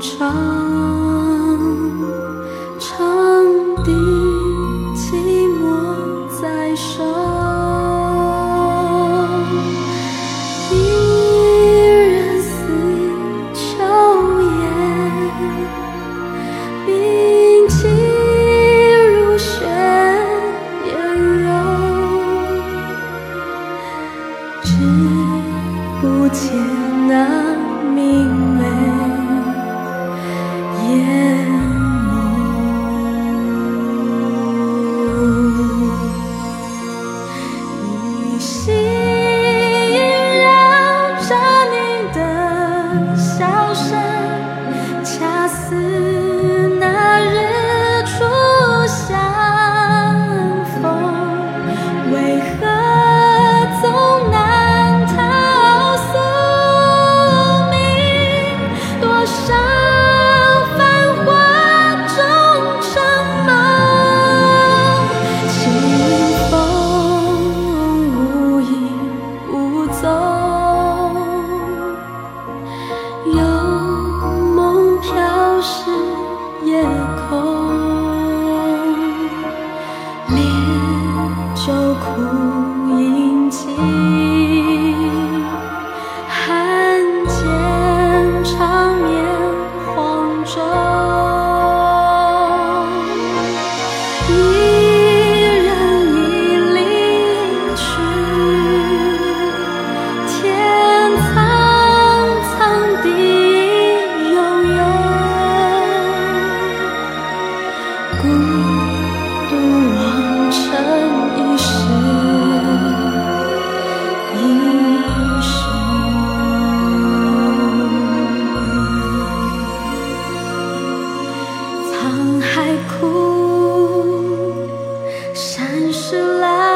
长，长笛寂寞在声，一人似秋叶，冰肌如雪颜柔，只不见那苦饮尽，寒剑长眠黄州。一人已离去，天苍苍，地悠悠。孤暂时来，